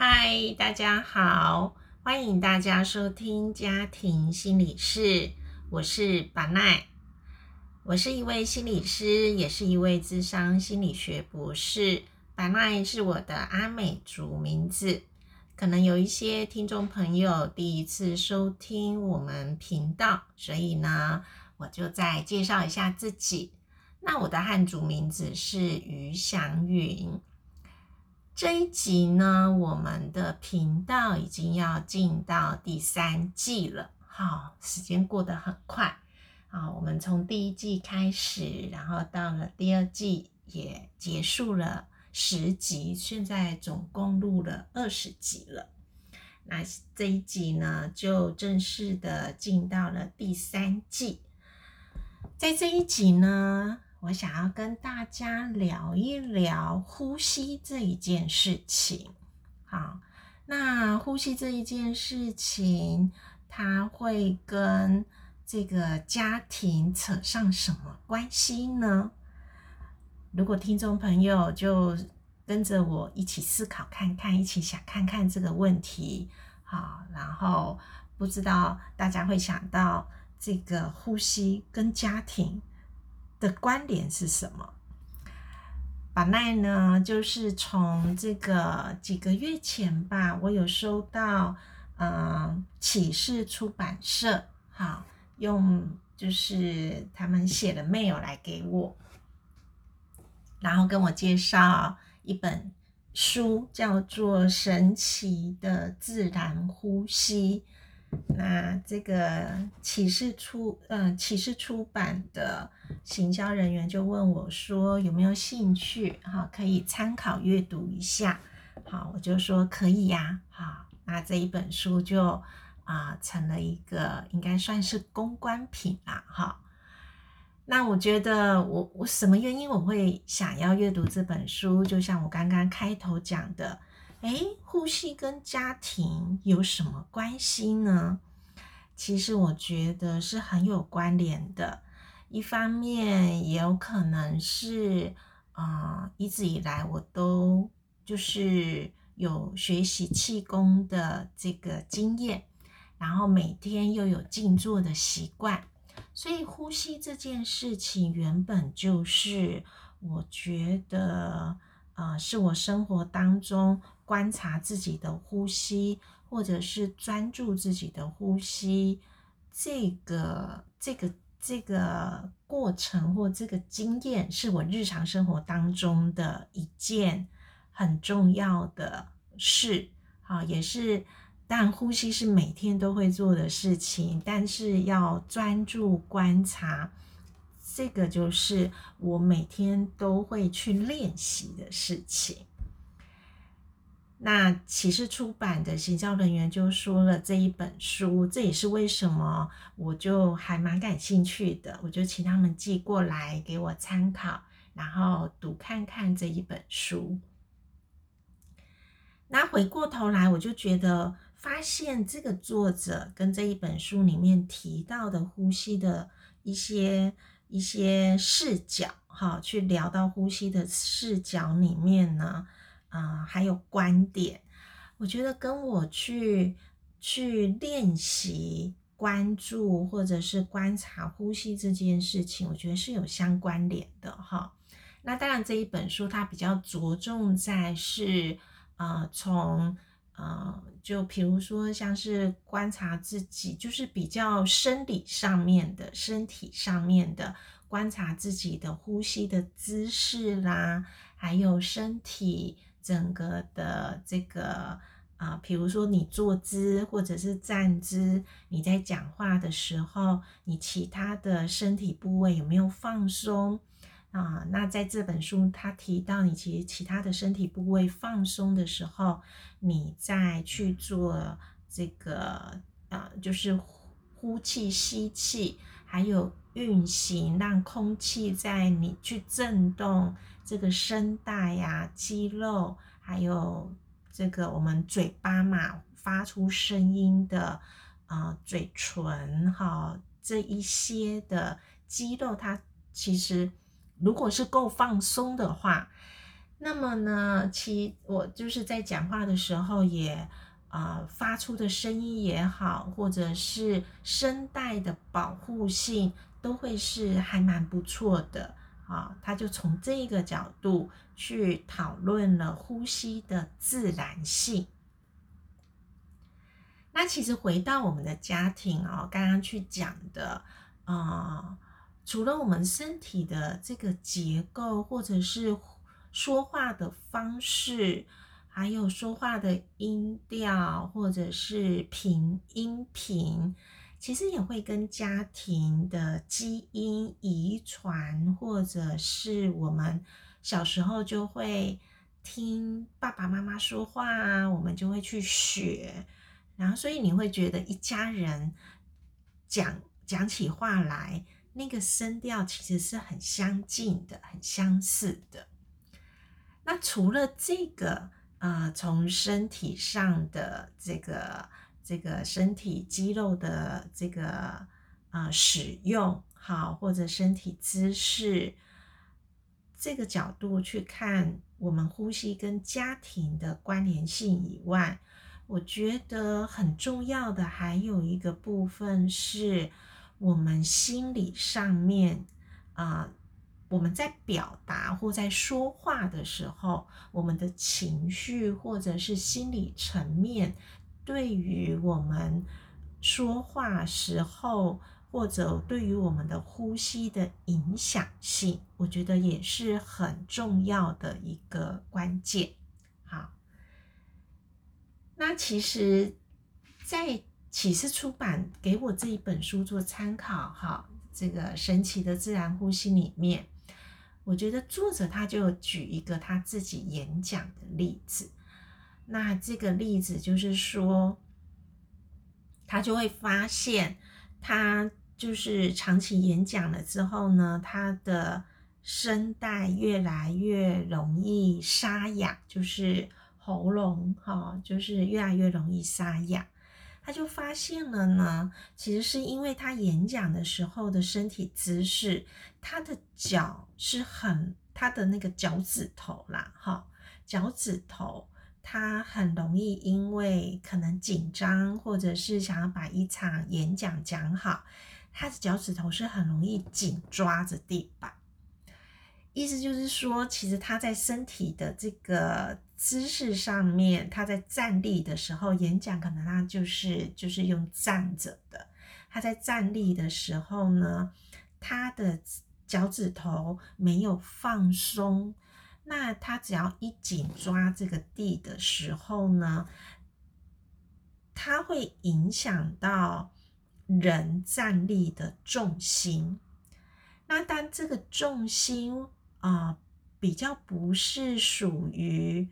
嗨，大家好，欢迎大家收听家庭心理室，我是巴奈，我是一位心理师，也是一位智商心理学博士。巴奈是我的阿美族名字，可能有一些听众朋友第一次收听我们频道，所以呢，我就再介绍一下自己。那我的汉族名字是于祥云。这一集呢，我们的频道已经要进到第三季了。好，时间过得很快啊！我们从第一季开始，然后到了第二季也结束了十集，现在总共录了二十集了。那这一集呢，就正式的进到了第三季。在这一集呢。我想要跟大家聊一聊呼吸这一件事情。好，那呼吸这一件事情，它会跟这个家庭扯上什么关系呢？如果听众朋友就跟着我一起思考看看，一起想看看这个问题，好，然后不知道大家会想到这个呼吸跟家庭。的关联是什么？把奈呢，就是从这个几个月前吧，我有收到，嗯，启示出版社，好，用就是他们写的 mail 来给我，然后跟我介绍一本书，叫做《神奇的自然呼吸》。那这个启示出，嗯，启示出版的行销人员就问我说有没有兴趣，哈，可以参考阅读一下，好，我就说可以呀，好，那这一本书就啊成了一个应该算是公关品啦，哈，那我觉得我我什么原因我会想要阅读这本书，就像我刚刚开头讲的。哎，呼吸跟家庭有什么关系呢？其实我觉得是很有关联的。一方面也有可能是，啊，一直以来我都就是有学习气功的这个经验，然后每天又有静坐的习惯，所以呼吸这件事情原本就是我觉得，啊，是我生活当中。观察自己的呼吸，或者是专注自己的呼吸，这个、这个、这个过程或这个经验，是我日常生活当中的一件很重要的事。好，也是，但呼吸是每天都会做的事情，但是要专注观察，这个就是我每天都会去练习的事情。那启示出版的行销人员就说了这一本书，这也是为什么我就还蛮感兴趣的，我就请他们寄过来给我参考，然后读看看这一本书。那回过头来，我就觉得发现这个作者跟这一本书里面提到的呼吸的一些一些视角，哈，去聊到呼吸的视角里面呢。啊，还有观点，我觉得跟我去去练习关注或者是观察呼吸这件事情，我觉得是有相关联的哈。那当然这一本书它比较着重在是呃从呃就比如说像是观察自己，就是比较生理上面的身体上面的观察自己的呼吸的姿势啦，还有身体。整个的这个啊，比如说你坐姿或者是站姿，你在讲话的时候，你其他的身体部位有没有放松啊？那在这本书他提到，你其实其他的身体部位放松的时候，你再去做这个啊，就是呼气、吸气，还有运行，让空气在你去震动。这个声带呀、肌肉，还有这个我们嘴巴嘛，发出声音的啊，嘴唇哈，这一些的肌肉，它其实如果是够放松的话，那么呢，其我就是在讲话的时候也啊发出的声音也好，或者是声带的保护性都会是还蛮不错的啊。他就从这个角度去讨论了呼吸的自然性。那其实回到我们的家庭哦，刚刚去讲的啊，除了我们身体的这个结构，或者是说话的方式，还有说话的音调，或者是频音频，其实也会跟家庭的基因遗传，或者是我们小时候就会听爸爸妈妈说话啊，我们就会去学。然后，所以你会觉得一家人讲讲起话来，那个声调其实是很相近的、很相似的。那除了这个，呃，从身体上的这个、这个身体肌肉的这个呃使用，好，或者身体姿势这个角度去看我们呼吸跟家庭的关联性以外，我觉得很重要的还有一个部分是，我们心理上面啊，我们在表达或在说话的时候，我们的情绪或者是心理层面，对于我们说话时候或者对于我们的呼吸的影响性，我觉得也是很重要的一个关键。好。那其实，在启示出版给我这一本书做参考，哈，这个神奇的自然呼吸里面，我觉得作者他就举一个他自己演讲的例子。那这个例子就是说，他就会发现，他就是长期演讲了之后呢，他的声带越来越容易沙哑，就是。喉咙哈，就是越来越容易沙哑。他就发现了呢，其实是因为他演讲的时候的身体姿势，他的脚是很，他的那个脚趾头啦，哈，脚趾头他很容易因为可能紧张，或者是想要把一场演讲讲好，他的脚趾头是很容易紧抓着地板。意思就是说，其实他在身体的这个姿势上面，他在站立的时候演讲，可能他就是就是用站着的。他在站立的时候呢，他的脚趾头没有放松，那他只要一紧抓这个地的时候呢，它会影响到人站立的重心。那当这个重心，啊，比较不是属于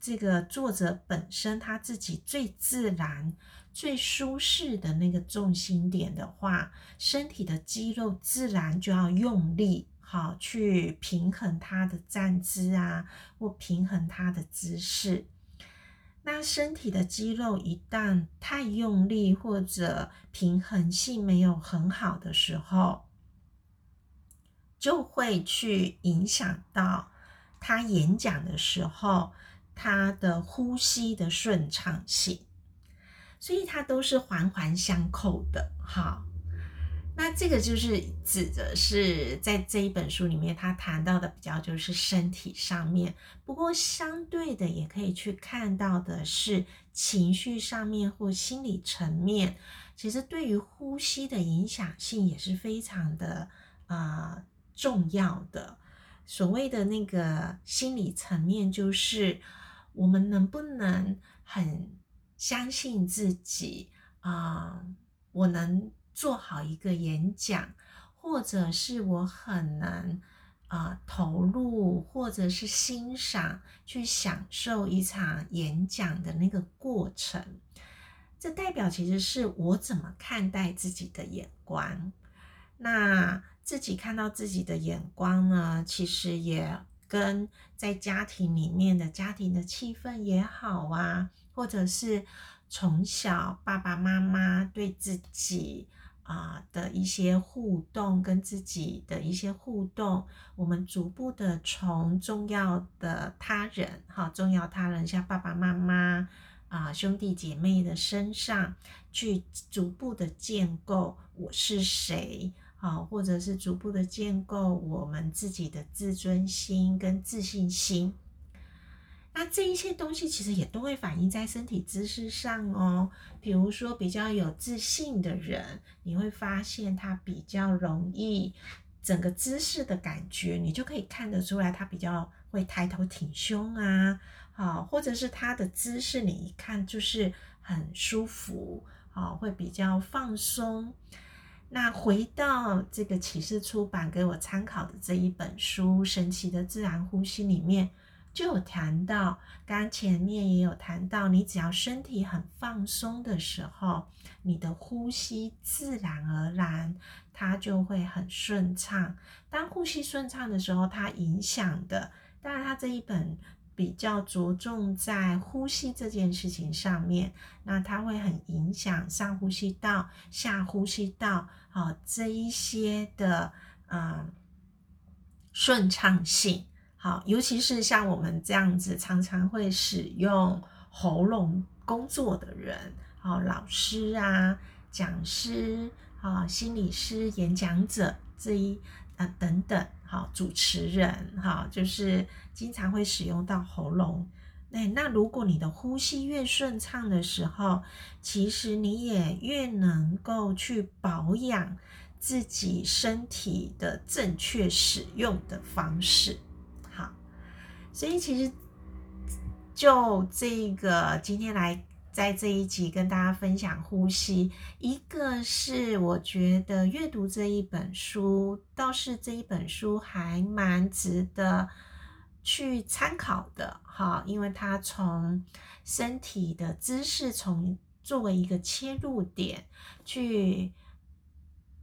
这个作者本身他自己最自然、最舒适的那个重心点的话，身体的肌肉自然就要用力，好去平衡他的站姿啊，或平衡他的姿势。那身体的肌肉一旦太用力，或者平衡性没有很好的时候，就会去影响到他演讲的时候，他的呼吸的顺畅性，所以它都是环环相扣的。好，那这个就是指的是在这一本书里面，他谈到的比较就是身体上面，不过相对的也可以去看到的是情绪上面或心理层面，其实对于呼吸的影响性也是非常的啊。重要的所谓的那个心理层面，就是我们能不能很相信自己啊？我能做好一个演讲，或者是我很能啊投入，或者是欣赏，去享受一场演讲的那个过程。这代表其实是我怎么看待自己的眼光。那。自己看到自己的眼光呢，其实也跟在家庭里面的家庭的气氛也好啊，或者是从小爸爸妈妈对自己啊的一些互动，跟自己的一些互动，我们逐步的从重要的他人，哈，重要他人像爸爸妈妈啊、兄弟姐妹的身上，去逐步的建构我是谁，好，或者是逐步的建构我们自己的自尊心跟自信心。那这一些东西其实也都会反映在身体姿势上哦。比如说比较有自信的人，你会发现他比较容易整个姿势的感觉，你就可以看得出来，他比较会抬头挺胸啊，好，或者是他的姿势，你一看就是很舒服，好，会比较放松。那回到这个启示出版给我参考的这一本书《神奇的自然呼吸》里面。就有谈到，刚前面也有谈到，你只要身体很放松的时候，你的呼吸自然而然它就会很顺畅。当呼吸顺畅的时候，它影响的，当然它这一本比较着重在呼吸这件事情上面，那它会很影响上呼吸道、下呼吸道，好这一些的嗯顺畅性。好，尤其是像我们这样子常常会使用喉咙工作的人，好，老师啊、讲师啊、心理师、演讲者这一啊等等，好，主持人哈，就是经常会使用到喉咙。那那如果你的呼吸越顺畅的时候，其实你也越能够去保养自己身体的正确使用的方式。好所以其实就这个今天来在这一集跟大家分享呼吸，一个是我觉得阅读这一本书，倒是这一本书还蛮值得去参考的哈，因为它从身体的姿势从作为一个切入点去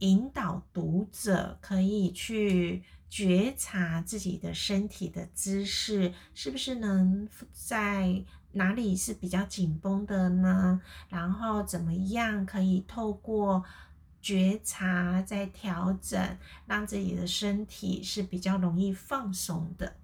引导读者可以去。觉察自己的身体的姿势，是不是能在哪里是比较紧绷的呢？然后怎么样可以透过觉察再调整，让自己的身体是比较容易放松的？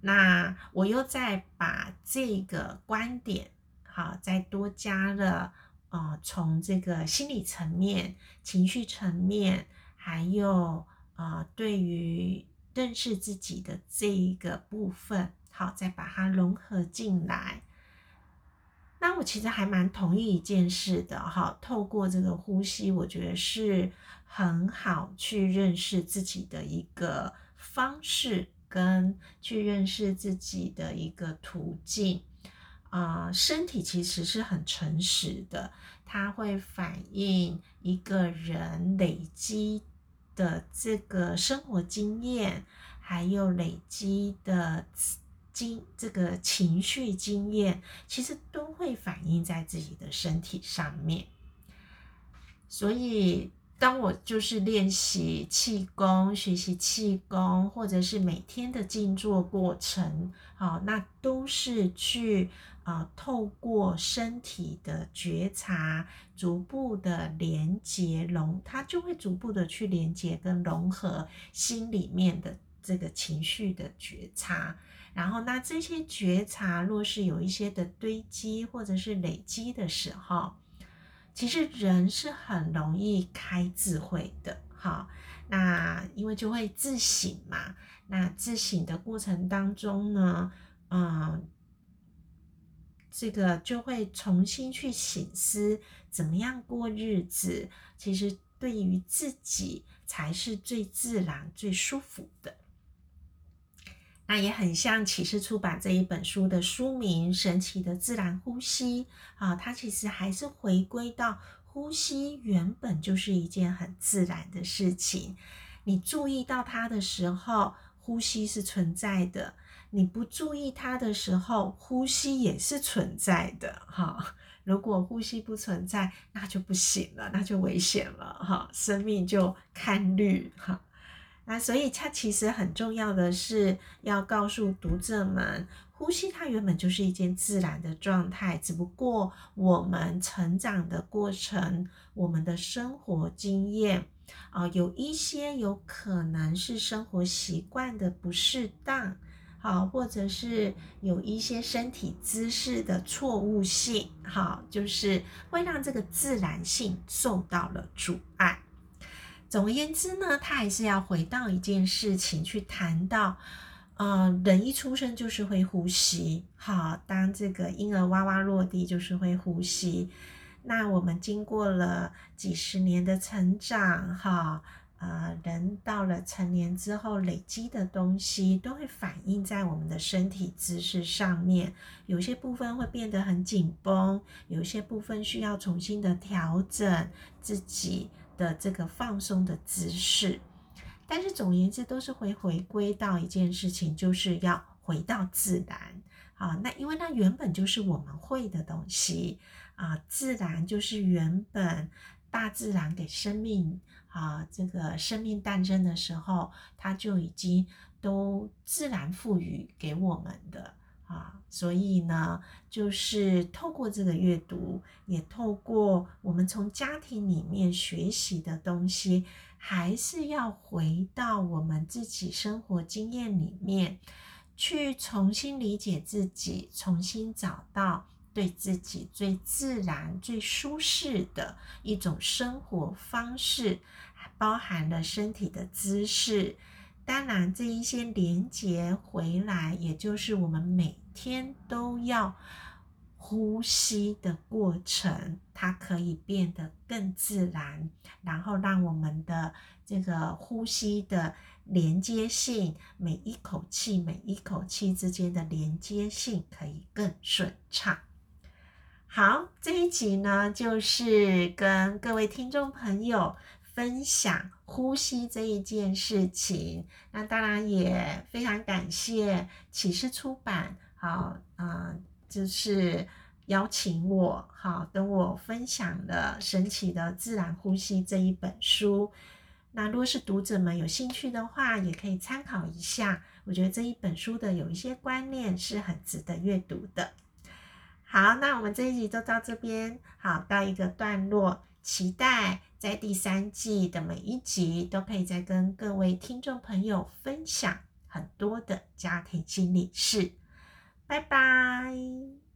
那我又再把这个观点，好，再多加了，呃，从这个心理层面、情绪层面，还有。啊，对于认识自己的这一个部分，好，再把它融合进来。那我其实还蛮同意一件事的，哈，透过这个呼吸，我觉得是很好去认识自己的一个方式，跟去认识自己的一个途径。啊，身体其实是很诚实的，它会反映一个人累积。的这个生活经验，还有累积的经这个情绪经验，其实都会反映在自己的身体上面。所以，当我就是练习气功、学习气功，或者是每天的静坐过程，好，那都是去。啊，透过身体的觉察，逐步的连接融，它就会逐步的去连接跟融合心里面的这个情绪的觉察。然后，那这些觉察若是有一些的堆积或者是累积的时候，其实人是很容易开智慧的。好，那因为就会自省嘛。那自省的过程当中呢，嗯。这个就会重新去醒思，怎么样过日子，其实对于自己才是最自然、最舒服的。那也很像启示出版这一本书的书名《神奇的自然呼吸》啊，它其实还是回归到呼吸原本就是一件很自然的事情。你注意到它的时候，呼吸是存在的。你不注意它的时候，呼吸也是存在的哈。如果呼吸不存在，那就不行了，那就危险了哈，生命就看绿哈。那所以它其实很重要的是要告诉读者们，呼吸它原本就是一件自然的状态，只不过我们成长的过程，我们的生活经验啊，有一些有可能是生活习惯的不适当，好，或者是有一些身体姿势的错误性，好，就是会让这个自然性受到了阻碍。总而言之呢，他还是要回到一件事情去谈到。呃，人一出生就是会呼吸，好，当这个婴儿哇哇落地就是会呼吸。那我们经过了几十年的成长，哈，呃，人到了成年之后累积的东西都会反映在我们的身体姿势上面，有些部分会变得很紧绷，有些部分需要重新的调整自己的这个放松的姿势。但是总而言之，都是会回归到一件事情，就是要回到自然啊。那因为那原本就是我们会的东西啊，自然就是原本大自然给生命啊，这个生命诞生的时候，它就已经都自然赋予给我们的啊。所以呢，就是透过这个阅读，也透过我们从家庭里面学习的东西。还是要回到我们自己生活经验里面，去重新理解自己，重新找到对自己最自然、最舒适的一种生活方式，包含了身体的姿势。当然，这一些连接回来，也就是我们每天都要。呼吸的过程，它可以变得更自然，然后让我们的这个呼吸的连接性，每一口气每一口气之间的连接性可以更顺畅。好，这一集呢，就是跟各位听众朋友分享呼吸这一件事情。那当然也非常感谢启示出版，好，嗯，就是。邀请我，好跟我分享了《神奇的自然呼吸》这一本书。那如果是读者们有兴趣的话，也可以参考一下。我觉得这一本书的有一些观念是很值得阅读的。好，那我们这一集就到这边，好到一个段落。期待在第三季的每一集都可以再跟各位听众朋友分享很多的家庭心理事。拜拜。